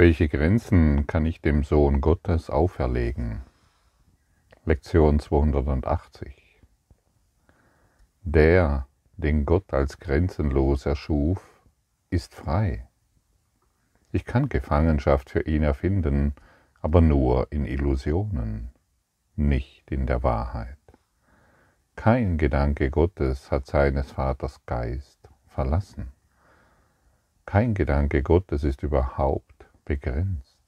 Welche Grenzen kann ich dem Sohn Gottes auferlegen? Lektion 280. Der, den Gott als grenzenlos erschuf, ist frei. Ich kann Gefangenschaft für ihn erfinden, aber nur in Illusionen, nicht in der Wahrheit. Kein Gedanke Gottes hat seines Vaters Geist verlassen. Kein Gedanke Gottes ist überhaupt begrenzt.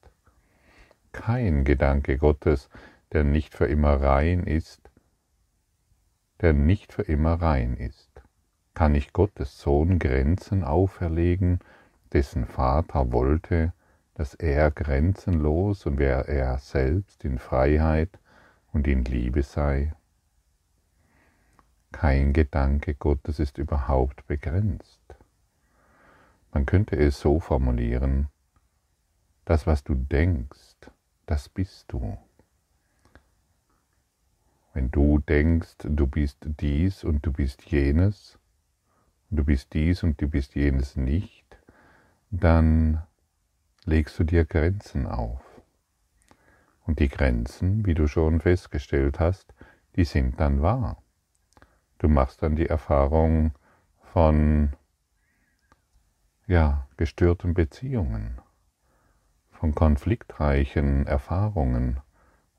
Kein Gedanke Gottes, der nicht für immer rein ist, der nicht für immer rein ist. Kann ich Gottes Sohn Grenzen auferlegen, dessen Vater wollte, dass er grenzenlos und wer er selbst in Freiheit und in Liebe sei? Kein Gedanke Gottes ist überhaupt begrenzt. Man könnte es so formulieren, das, was du denkst, das bist du. Wenn du denkst, du bist dies und du bist jenes, du bist dies und du bist jenes nicht, dann legst du dir Grenzen auf. Und die Grenzen, wie du schon festgestellt hast, die sind dann wahr. Du machst dann die Erfahrung von ja, gestörten Beziehungen von konfliktreichen Erfahrungen,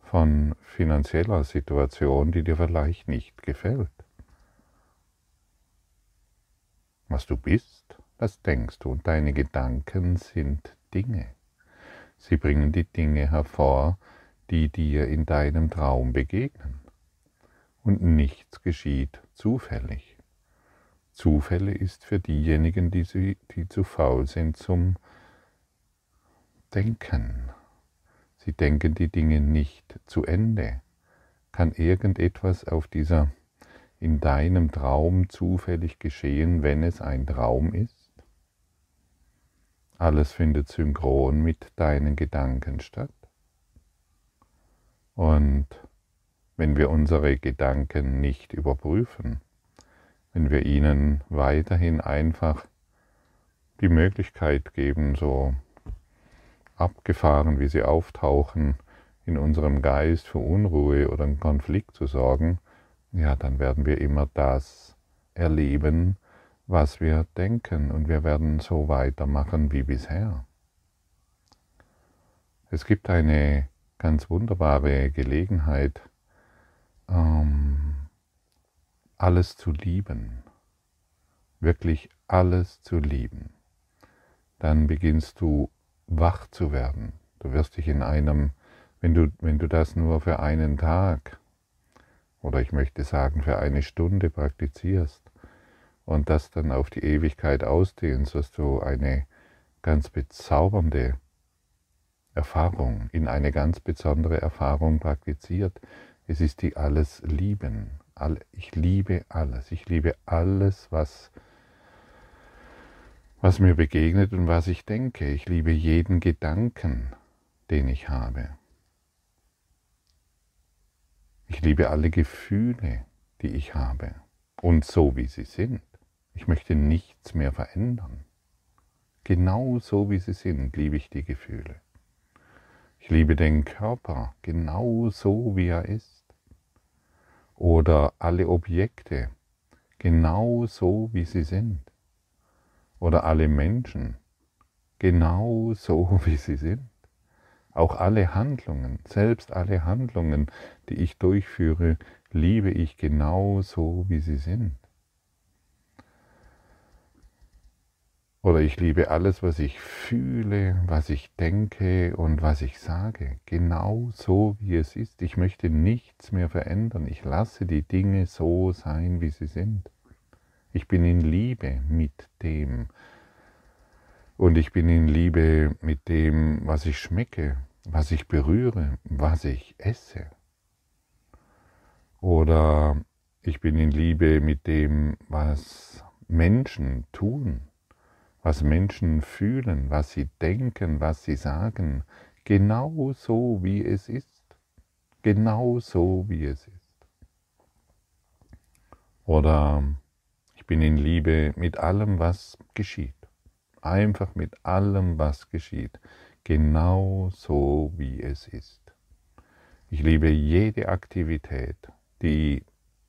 von finanzieller Situation, die dir vielleicht nicht gefällt. Was du bist, das denkst du und deine Gedanken sind Dinge. Sie bringen die Dinge hervor, die dir in deinem Traum begegnen. Und nichts geschieht zufällig. Zufälle ist für diejenigen, die, sie, die zu faul sind zum denken. Sie denken die Dinge nicht zu Ende. Kann irgendetwas auf dieser in deinem Traum zufällig geschehen, wenn es ein Traum ist? Alles findet synchron mit deinen Gedanken statt. Und wenn wir unsere Gedanken nicht überprüfen, wenn wir ihnen weiterhin einfach die Möglichkeit geben, so abgefahren, wie sie auftauchen, in unserem Geist für Unruhe oder einen Konflikt zu sorgen, ja, dann werden wir immer das erleben, was wir denken und wir werden so weitermachen wie bisher. Es gibt eine ganz wunderbare Gelegenheit, ähm, alles zu lieben, wirklich alles zu lieben. Dann beginnst du wach zu werden. Du wirst dich in einem, wenn du, wenn du das nur für einen Tag oder ich möchte sagen für eine Stunde praktizierst und das dann auf die Ewigkeit ausdehnst, wirst du eine ganz bezaubernde Erfahrung, in eine ganz besondere Erfahrung praktiziert. Es ist die alles lieben. Ich liebe alles. Ich liebe alles, was was mir begegnet und was ich denke. Ich liebe jeden Gedanken, den ich habe. Ich liebe alle Gefühle, die ich habe und so wie sie sind. Ich möchte nichts mehr verändern. Genau so wie sie sind, liebe ich die Gefühle. Ich liebe den Körper genau so wie er ist. Oder alle Objekte genau so wie sie sind oder alle Menschen genau so, wie sie sind. Auch alle Handlungen, selbst alle Handlungen, die ich durchführe, liebe ich genau so, wie sie sind. Oder ich liebe alles, was ich fühle, was ich denke und was ich sage, genau so, wie es ist. Ich möchte nichts mehr verändern. Ich lasse die Dinge so sein, wie sie sind. Ich bin in Liebe mit dem. Und ich bin in Liebe mit dem, was ich schmecke, was ich berühre, was ich esse. Oder ich bin in Liebe mit dem, was Menschen tun, was Menschen fühlen, was sie denken, was sie sagen, genau so wie es ist. Genau so wie es ist. Oder bin in Liebe mit allem, was geschieht. Einfach mit allem, was geschieht. genau so, wie es ist. Ich liebe jede Aktivität, die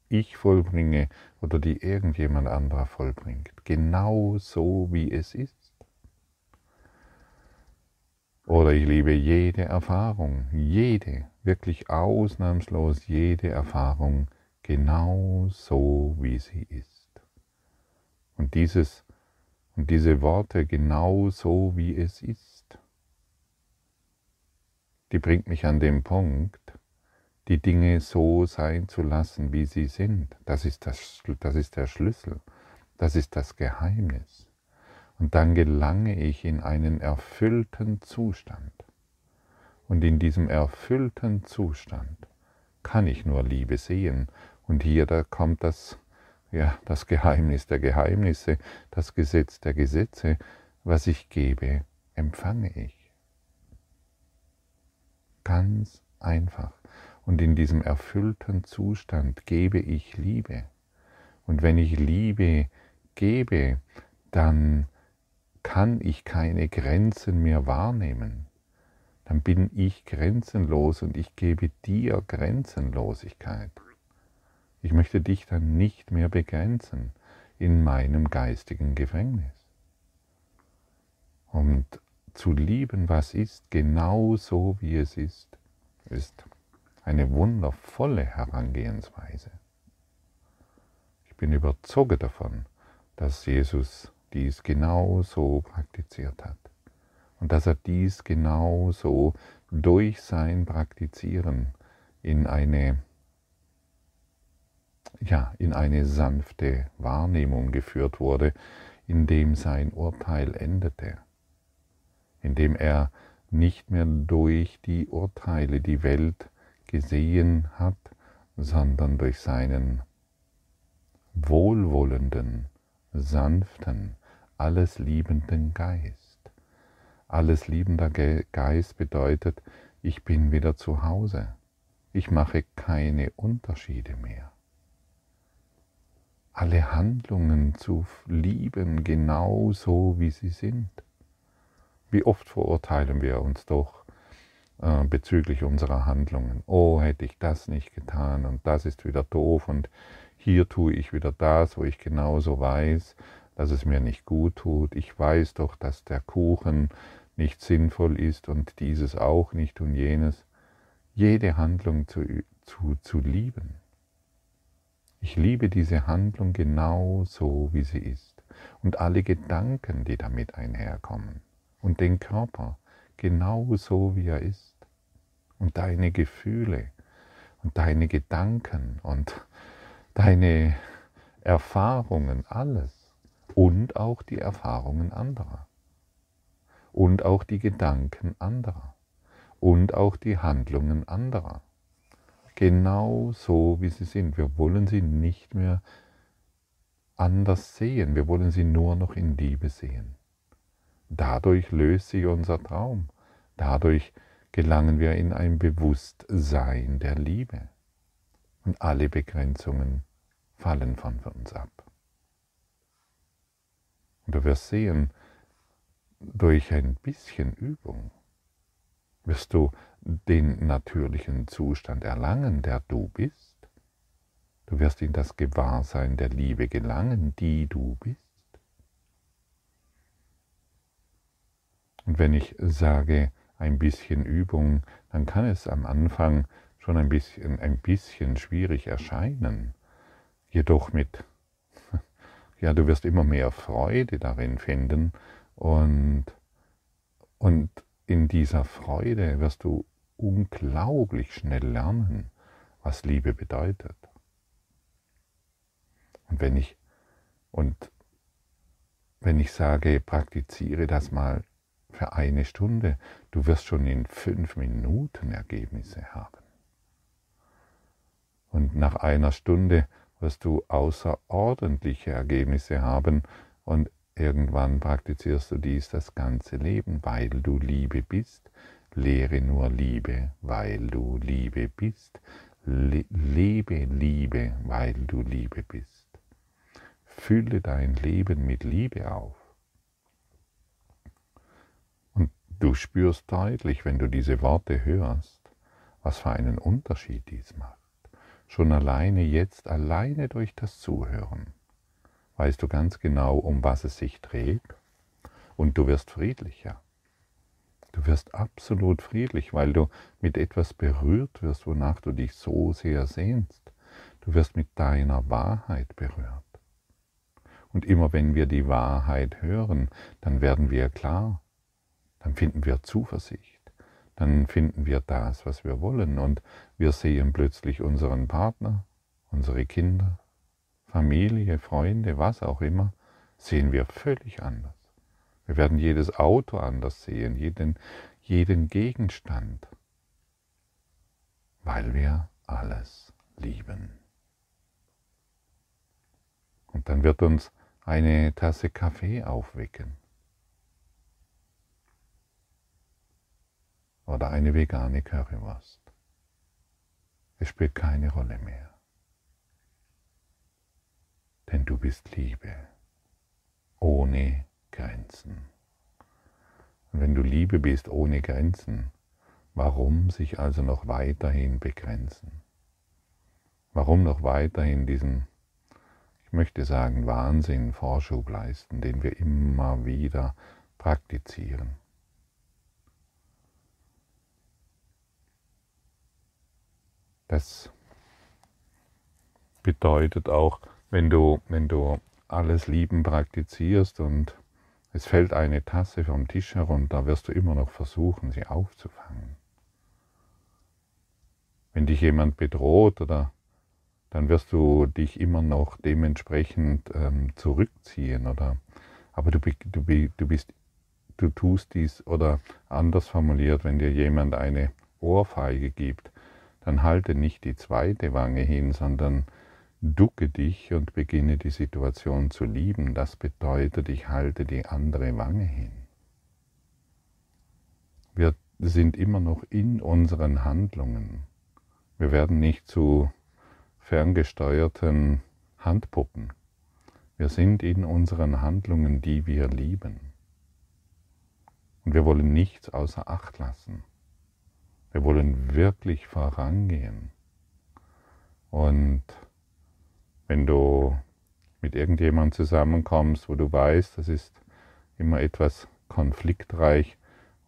ich vollbringe oder die irgendjemand anderer vollbringt, genau so, wie es ist. Oder ich liebe jede Erfahrung, jede, wirklich ausnahmslos jede Erfahrung, genau so, wie sie ist. Und, dieses, und diese Worte, genau so, wie es ist, die bringt mich an den Punkt, die Dinge so sein zu lassen, wie sie sind. Das ist, das, das ist der Schlüssel, das ist das Geheimnis. Und dann gelange ich in einen erfüllten Zustand. Und in diesem erfüllten Zustand kann ich nur Liebe sehen. Und hier da kommt das, ja, das Geheimnis der Geheimnisse, das Gesetz der Gesetze. Was ich gebe, empfange ich. Ganz einfach. Und in diesem erfüllten Zustand gebe ich Liebe. Und wenn ich Liebe gebe, dann kann ich keine Grenzen mehr wahrnehmen. Dann bin ich grenzenlos und ich gebe dir Grenzenlosigkeit. Ich möchte dich dann nicht mehr begrenzen in meinem geistigen Gefängnis. Und zu lieben, was ist, genau so wie es ist, ist eine wundervolle Herangehensweise. Ich bin überzeugt davon, dass Jesus dies genau so praktiziert hat und dass er dies genau so durch sein Praktizieren in eine ja, in eine sanfte Wahrnehmung geführt wurde, indem sein Urteil endete, indem er nicht mehr durch die Urteile die Welt gesehen hat, sondern durch seinen wohlwollenden, sanften, alles liebenden Geist. Alles liebender Geist bedeutet, ich bin wieder zu Hause. Ich mache keine Unterschiede mehr. Alle Handlungen zu lieben, genau so wie sie sind. Wie oft verurteilen wir uns doch äh, bezüglich unserer Handlungen. Oh, hätte ich das nicht getan und das ist wieder doof und hier tue ich wieder das, wo ich genauso weiß, dass es mir nicht gut tut. Ich weiß doch, dass der Kuchen nicht sinnvoll ist und dieses auch nicht und jenes. Jede Handlung zu, zu, zu lieben. Ich liebe diese Handlung genau so, wie sie ist. Und alle Gedanken, die damit einherkommen. Und den Körper genau so, wie er ist. Und deine Gefühle und deine Gedanken und deine Erfahrungen, alles und auch die Erfahrungen anderer und auch die Gedanken anderer und auch die Handlungen anderer. Genau so, wie sie sind. Wir wollen sie nicht mehr anders sehen, wir wollen sie nur noch in Liebe sehen. Dadurch löst sich unser Traum, dadurch gelangen wir in ein Bewusstsein der Liebe und alle Begrenzungen fallen von uns ab. Und du wirst sehen, durch ein bisschen Übung wirst du den natürlichen Zustand erlangen, der du bist. Du wirst in das Gewahrsein der Liebe gelangen, die du bist. Und wenn ich sage ein bisschen Übung, dann kann es am Anfang schon ein bisschen, ein bisschen schwierig erscheinen. Jedoch mit ja, du wirst immer mehr Freude darin finden und, und in dieser Freude wirst du unglaublich schnell lernen, was Liebe bedeutet. Und wenn ich, und wenn ich sage, praktiziere das mal für eine Stunde, du wirst schon in fünf Minuten Ergebnisse haben. Und nach einer Stunde wirst du außerordentliche Ergebnisse haben und irgendwann praktizierst du dies das ganze Leben, weil du Liebe bist. Lehre nur Liebe, weil du Liebe bist. Le lebe Liebe, weil du Liebe bist. Fülle dein Leben mit Liebe auf. Und du du spürst deutlich, wenn du diese Worte hörst, was für einen Unterschied dies macht. Schon alleine jetzt, alleine durch das Zuhören, weißt du ganz genau, um was es sich dreht und du wirst friedlicher. Du wirst absolut friedlich, weil du mit etwas berührt wirst, wonach du dich so sehr sehnst. Du wirst mit deiner Wahrheit berührt. Und immer wenn wir die Wahrheit hören, dann werden wir klar, dann finden wir Zuversicht, dann finden wir das, was wir wollen und wir sehen plötzlich unseren Partner, unsere Kinder, Familie, Freunde, was auch immer, sehen wir völlig anders. Wir werden jedes Auto anders sehen, jeden, jeden Gegenstand, weil wir alles lieben. Und dann wird uns eine Tasse Kaffee aufwecken. Oder eine vegane Currywurst. Es spielt keine Rolle mehr. Denn du bist Liebe ohne Grenzen. Und wenn du Liebe bist ohne Grenzen, warum sich also noch weiterhin begrenzen? Warum noch weiterhin diesen, ich möchte sagen, Wahnsinn Vorschub leisten, den wir immer wieder praktizieren? Das bedeutet auch, wenn du, wenn du alles Lieben praktizierst und es fällt eine Tasse vom Tisch herunter, wirst du immer noch versuchen, sie aufzufangen. Wenn dich jemand bedroht oder dann wirst du dich immer noch dementsprechend ähm, zurückziehen oder aber du, du, du bist du tust dies oder anders formuliert, wenn dir jemand eine Ohrfeige gibt, dann halte nicht die zweite Wange hin, sondern Ducke dich und beginne die Situation zu lieben. Das bedeutet, ich halte die andere Wange hin. Wir sind immer noch in unseren Handlungen. Wir werden nicht zu ferngesteuerten Handpuppen. Wir sind in unseren Handlungen, die wir lieben. Und wir wollen nichts außer Acht lassen. Wir wollen wirklich vorangehen. Und wenn du mit irgendjemandem zusammenkommst, wo du weißt, das ist immer etwas konfliktreich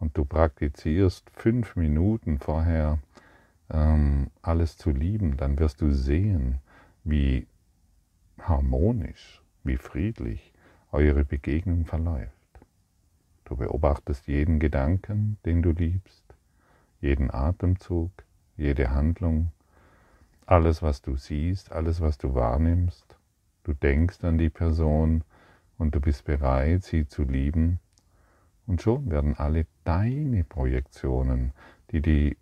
und du praktizierst fünf Minuten vorher ähm, alles zu lieben, dann wirst du sehen, wie harmonisch, wie friedlich eure Begegnung verläuft. Du beobachtest jeden Gedanken, den du liebst, jeden Atemzug, jede Handlung, alles, was du siehst, alles, was du wahrnimmst, du denkst an die Person und du bist bereit, sie zu lieben. Und schon werden alle deine Projektionen, die die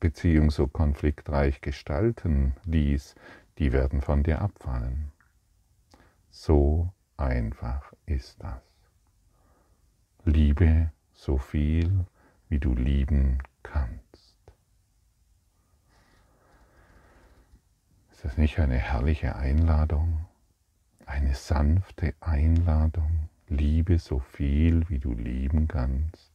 Beziehung so konfliktreich gestalten ließ, die werden von dir abfallen. So einfach ist das. Liebe so viel, wie du lieben kannst. Ist das nicht eine herrliche Einladung? Eine sanfte Einladung? Liebe so viel, wie du lieben kannst.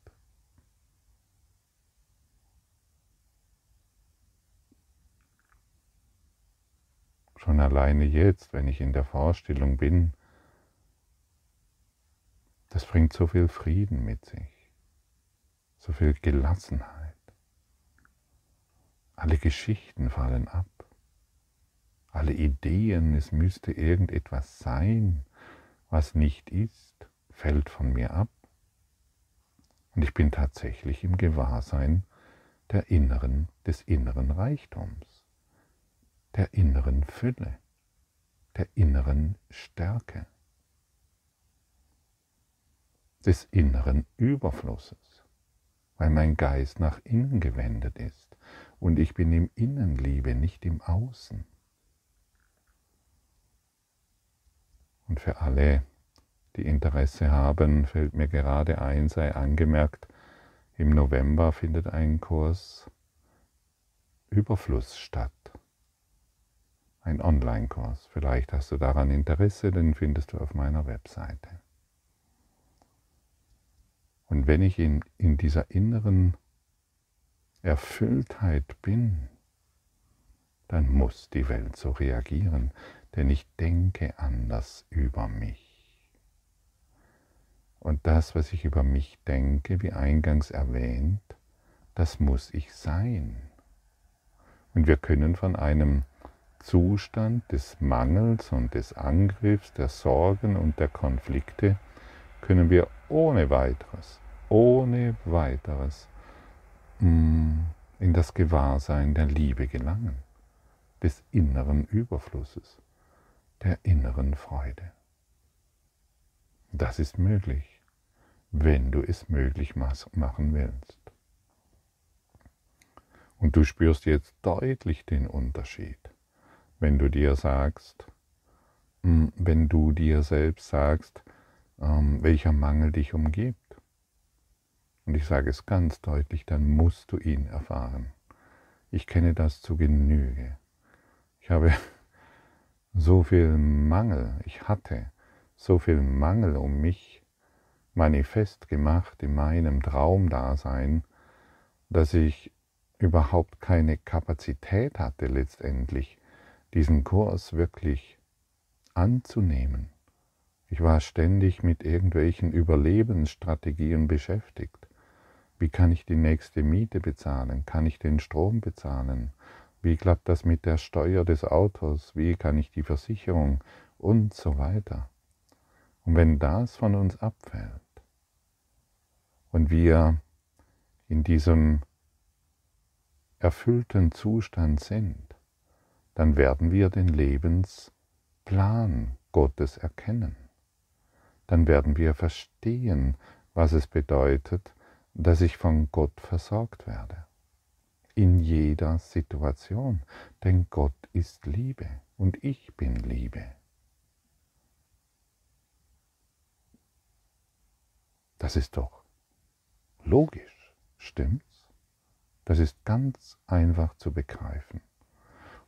Schon alleine jetzt, wenn ich in der Vorstellung bin, das bringt so viel Frieden mit sich, so viel Gelassenheit. Alle Geschichten fallen ab alle Ideen, es müsste irgendetwas sein, was nicht ist, fällt von mir ab. Und ich bin tatsächlich im Gewahrsein der inneren, des inneren Reichtums, der inneren Fülle, der inneren Stärke, des inneren Überflusses, weil mein Geist nach innen gewendet ist und ich bin im Innenliebe, nicht im Außen. Und für alle, die Interesse haben, fällt mir gerade ein, sei angemerkt, im November findet ein Kurs Überfluss statt. Ein Online-Kurs. Vielleicht hast du daran Interesse, den findest du auf meiner Webseite. Und wenn ich in, in dieser inneren Erfülltheit bin, dann muss die Welt so reagieren, denn ich denke anders über mich. Und das, was ich über mich denke, wie eingangs erwähnt, das muss ich sein. Und wir können von einem Zustand des Mangels und des Angriffs, der Sorgen und der Konflikte, können wir ohne weiteres, ohne weiteres mm, in das Gewahrsein der Liebe gelangen des inneren Überflusses, der inneren Freude. Das ist möglich, wenn du es möglich machen willst. Und du spürst jetzt deutlich den Unterschied, wenn du dir sagst, hm, wenn du dir selbst sagst, ähm, welcher Mangel dich umgibt. Und ich sage es ganz deutlich, dann musst du ihn erfahren. Ich kenne das zu Genüge. Ich habe so viel Mangel, ich hatte so viel Mangel um mich manifest gemacht in meinem Traumdasein, dass ich überhaupt keine Kapazität hatte letztendlich, diesen Kurs wirklich anzunehmen. Ich war ständig mit irgendwelchen Überlebensstrategien beschäftigt. Wie kann ich die nächste Miete bezahlen? Kann ich den Strom bezahlen? Wie klappt das mit der Steuer des Autos? Wie kann ich die Versicherung? Und so weiter. Und wenn das von uns abfällt und wir in diesem erfüllten Zustand sind, dann werden wir den Lebensplan Gottes erkennen. Dann werden wir verstehen, was es bedeutet, dass ich von Gott versorgt werde in jeder Situation, denn Gott ist Liebe und ich bin Liebe. Das ist doch logisch, stimmt's? Das ist ganz einfach zu begreifen.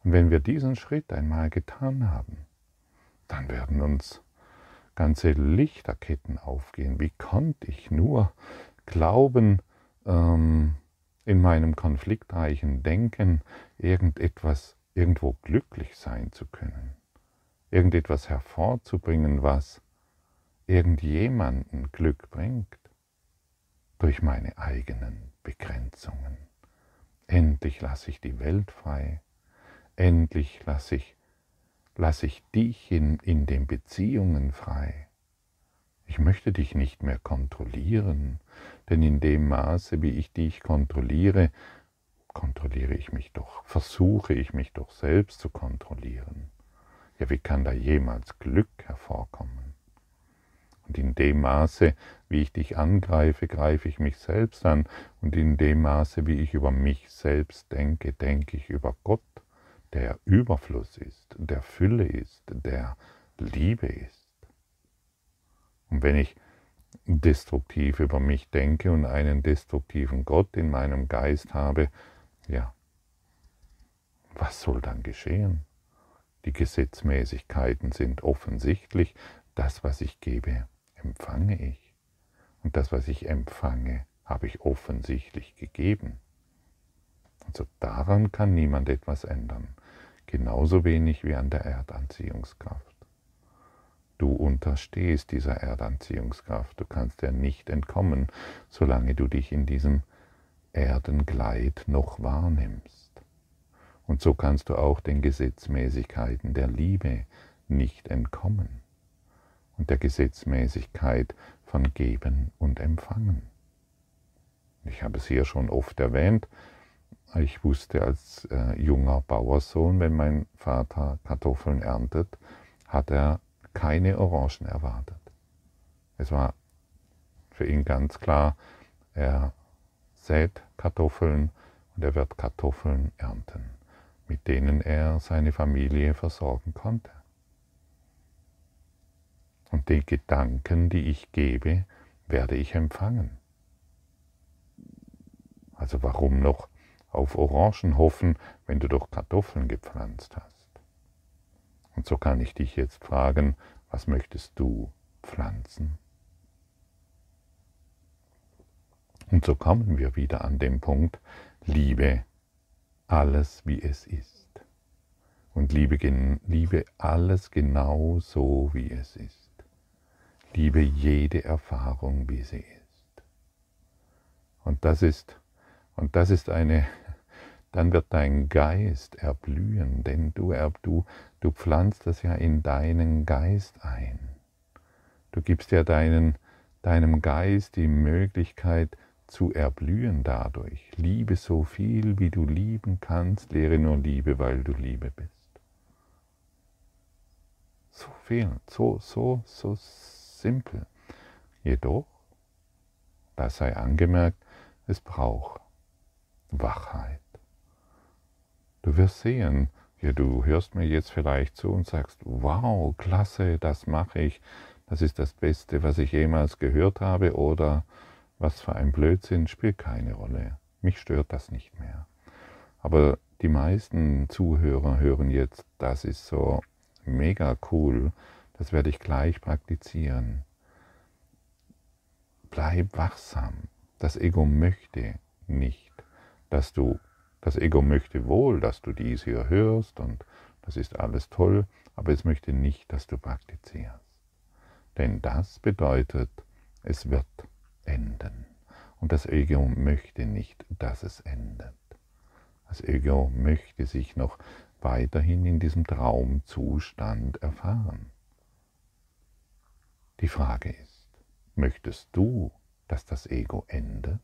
Und wenn wir diesen Schritt einmal getan haben, dann werden uns ganze Lichterketten aufgehen. Wie konnte ich nur glauben, ähm, in meinem konfliktreichen Denken irgendetwas, irgendwo glücklich sein zu können, irgendetwas hervorzubringen, was irgendjemanden Glück bringt, durch meine eigenen Begrenzungen. Endlich lasse ich die Welt frei, endlich lasse ich, lasse ich dich in, in den Beziehungen frei. Ich möchte dich nicht mehr kontrollieren, denn in dem Maße, wie ich dich kontrolliere, kontrolliere ich mich doch, versuche ich mich doch selbst zu kontrollieren. Ja, wie kann da jemals Glück hervorkommen? Und in dem Maße, wie ich dich angreife, greife ich mich selbst an. Und in dem Maße, wie ich über mich selbst denke, denke ich über Gott, der Überfluss ist, der Fülle ist, der Liebe ist. Und wenn ich destruktiv über mich denke und einen destruktiven Gott in meinem Geist habe, ja, was soll dann geschehen? Die Gesetzmäßigkeiten sind offensichtlich. Das, was ich gebe, empfange ich. Und das, was ich empfange, habe ich offensichtlich gegeben. Also daran kann niemand etwas ändern. Genauso wenig wie an der Erdanziehungskraft. Du unterstehst dieser Erdanziehungskraft. Du kannst ja nicht entkommen, solange du dich in diesem Erdengleit noch wahrnimmst. Und so kannst du auch den Gesetzmäßigkeiten der Liebe nicht entkommen und der Gesetzmäßigkeit von Geben und Empfangen. Ich habe es hier schon oft erwähnt, ich wusste als äh, junger Bauersohn, wenn mein Vater Kartoffeln erntet, hat er keine Orangen erwartet. Es war für ihn ganz klar, er sät Kartoffeln und er wird Kartoffeln ernten, mit denen er seine Familie versorgen konnte. Und die Gedanken, die ich gebe, werde ich empfangen. Also warum noch auf Orangen hoffen, wenn du doch Kartoffeln gepflanzt hast? Und so kann ich dich jetzt fragen, was möchtest du pflanzen? Und so kommen wir wieder an den Punkt, liebe alles, wie es ist. Und liebe, liebe alles genau so, wie es ist. Liebe jede Erfahrung, wie sie ist. Und das ist, und das ist eine, dann wird dein Geist erblühen, denn du, du, du pflanzt das ja in deinen Geist ein. Du gibst ja deinen, deinem Geist die Möglichkeit zu erblühen dadurch. Liebe so viel, wie du lieben kannst, lehre nur Liebe, weil du Liebe bist. So viel, so, so, so simpel. Jedoch, das sei angemerkt, es braucht Wachheit. Du wirst sehen, ja, du hörst mir jetzt vielleicht zu und sagst, wow, klasse, das mache ich, das ist das Beste, was ich jemals gehört habe, oder was für ein Blödsinn, spielt keine Rolle. Mich stört das nicht mehr. Aber die meisten Zuhörer hören jetzt, das ist so mega cool, das werde ich gleich praktizieren. Bleib wachsam. Das Ego möchte nicht, dass du, das Ego möchte wohl, dass du dies hier hörst und das ist alles toll, aber es möchte nicht, dass du praktizierst. Denn das bedeutet, es wird enden. Und das Ego möchte nicht, dass es endet. Das Ego möchte sich noch weiterhin in diesem Traumzustand erfahren. Die Frage ist, möchtest du, dass das Ego endet?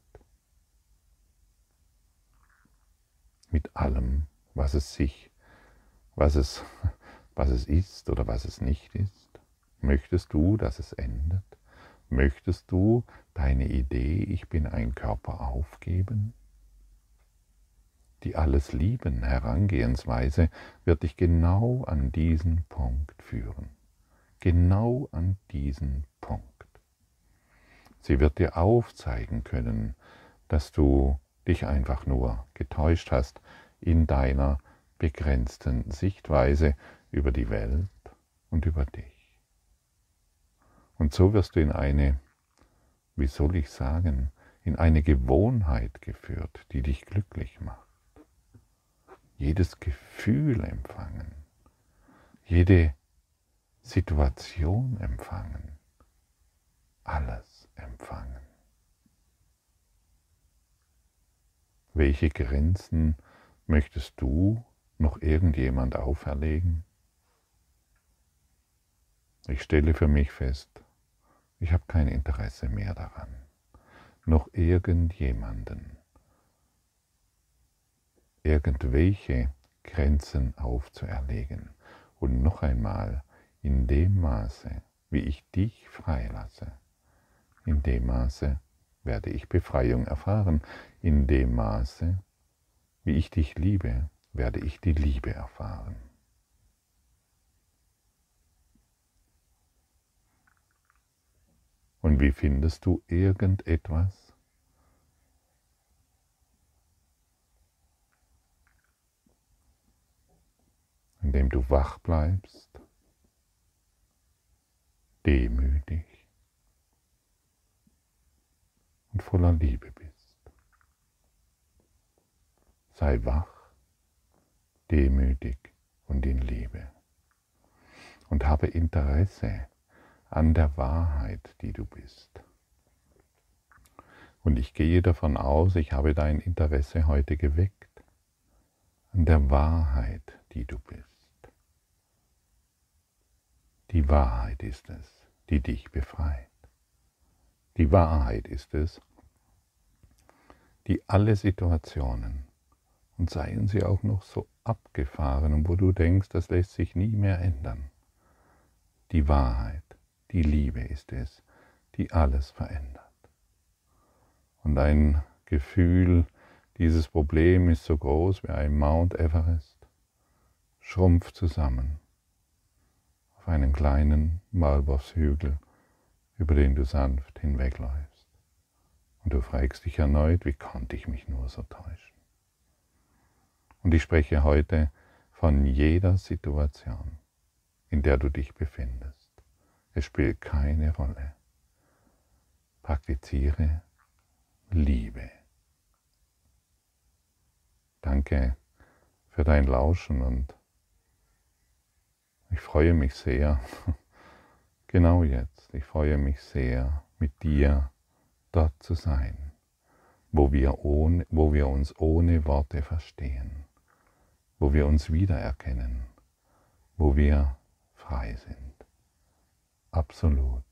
Mit allem, was es sich, was es, was es ist oder was es nicht ist? Möchtest du, dass es endet? Möchtest du deine Idee, ich bin ein Körper, aufgeben? Die alles lieben Herangehensweise wird dich genau an diesen Punkt führen. Genau an diesen Punkt. Sie wird dir aufzeigen können, dass du dich einfach nur getäuscht hast in deiner begrenzten Sichtweise über die Welt und über dich. Und so wirst du in eine, wie soll ich sagen, in eine Gewohnheit geführt, die dich glücklich macht. Jedes Gefühl empfangen, jede Situation empfangen, alles empfangen. Welche Grenzen möchtest du noch irgendjemand auferlegen? Ich stelle für mich fest, ich habe kein Interesse mehr daran, noch irgendjemanden, irgendwelche Grenzen aufzuerlegen. Und noch einmal, in dem Maße, wie ich dich freilasse, in dem Maße werde ich Befreiung erfahren. In dem Maße, wie ich dich liebe, werde ich die Liebe erfahren. Und wie findest du irgendetwas? Indem du wach bleibst, demütig und voller Liebe bist. Sei wach, demütig und in Liebe. Und habe Interesse an der Wahrheit, die du bist. Und ich gehe davon aus, ich habe dein Interesse heute geweckt an der Wahrheit, die du bist. Die Wahrheit ist es, die dich befreit. Die Wahrheit ist es, die alle Situationen, und seien sie auch noch so abgefahren wo du denkst, das lässt sich nie mehr ändern, die Wahrheit die Liebe ist es, die alles verändert. Und ein Gefühl, dieses Problem ist so groß wie ein Mount Everest, schrumpft zusammen auf einen kleinen Maulwurfshügel, über den du sanft hinwegläufst. Und du fragst dich erneut, wie konnte ich mich nur so täuschen? Und ich spreche heute von jeder Situation, in der du dich befindest. Es spielt keine Rolle. Praktiziere Liebe. Danke für dein Lauschen und ich freue mich sehr, Genau jetzt, ich freue mich sehr, mit dir dort zu sein, wo wir, ohne, wo wir uns ohne Worte verstehen, wo wir uns wiedererkennen, wo wir frei sind, absolut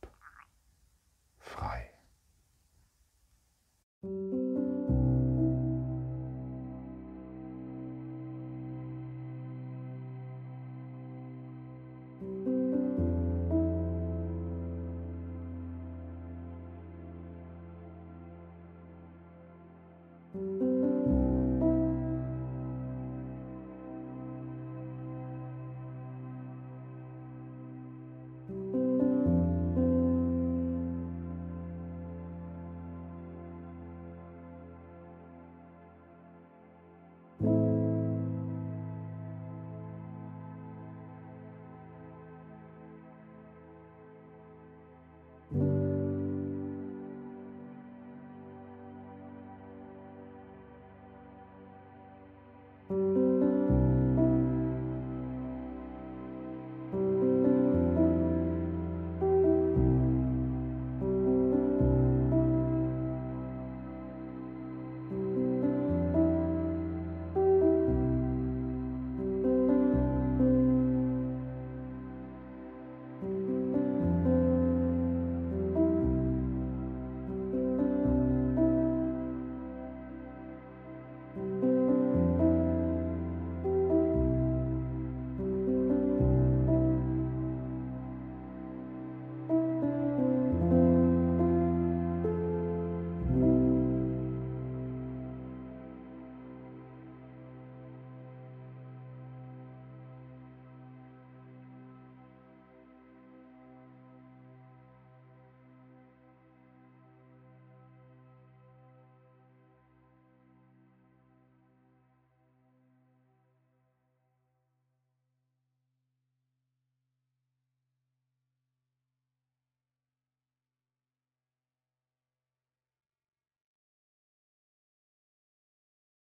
frei.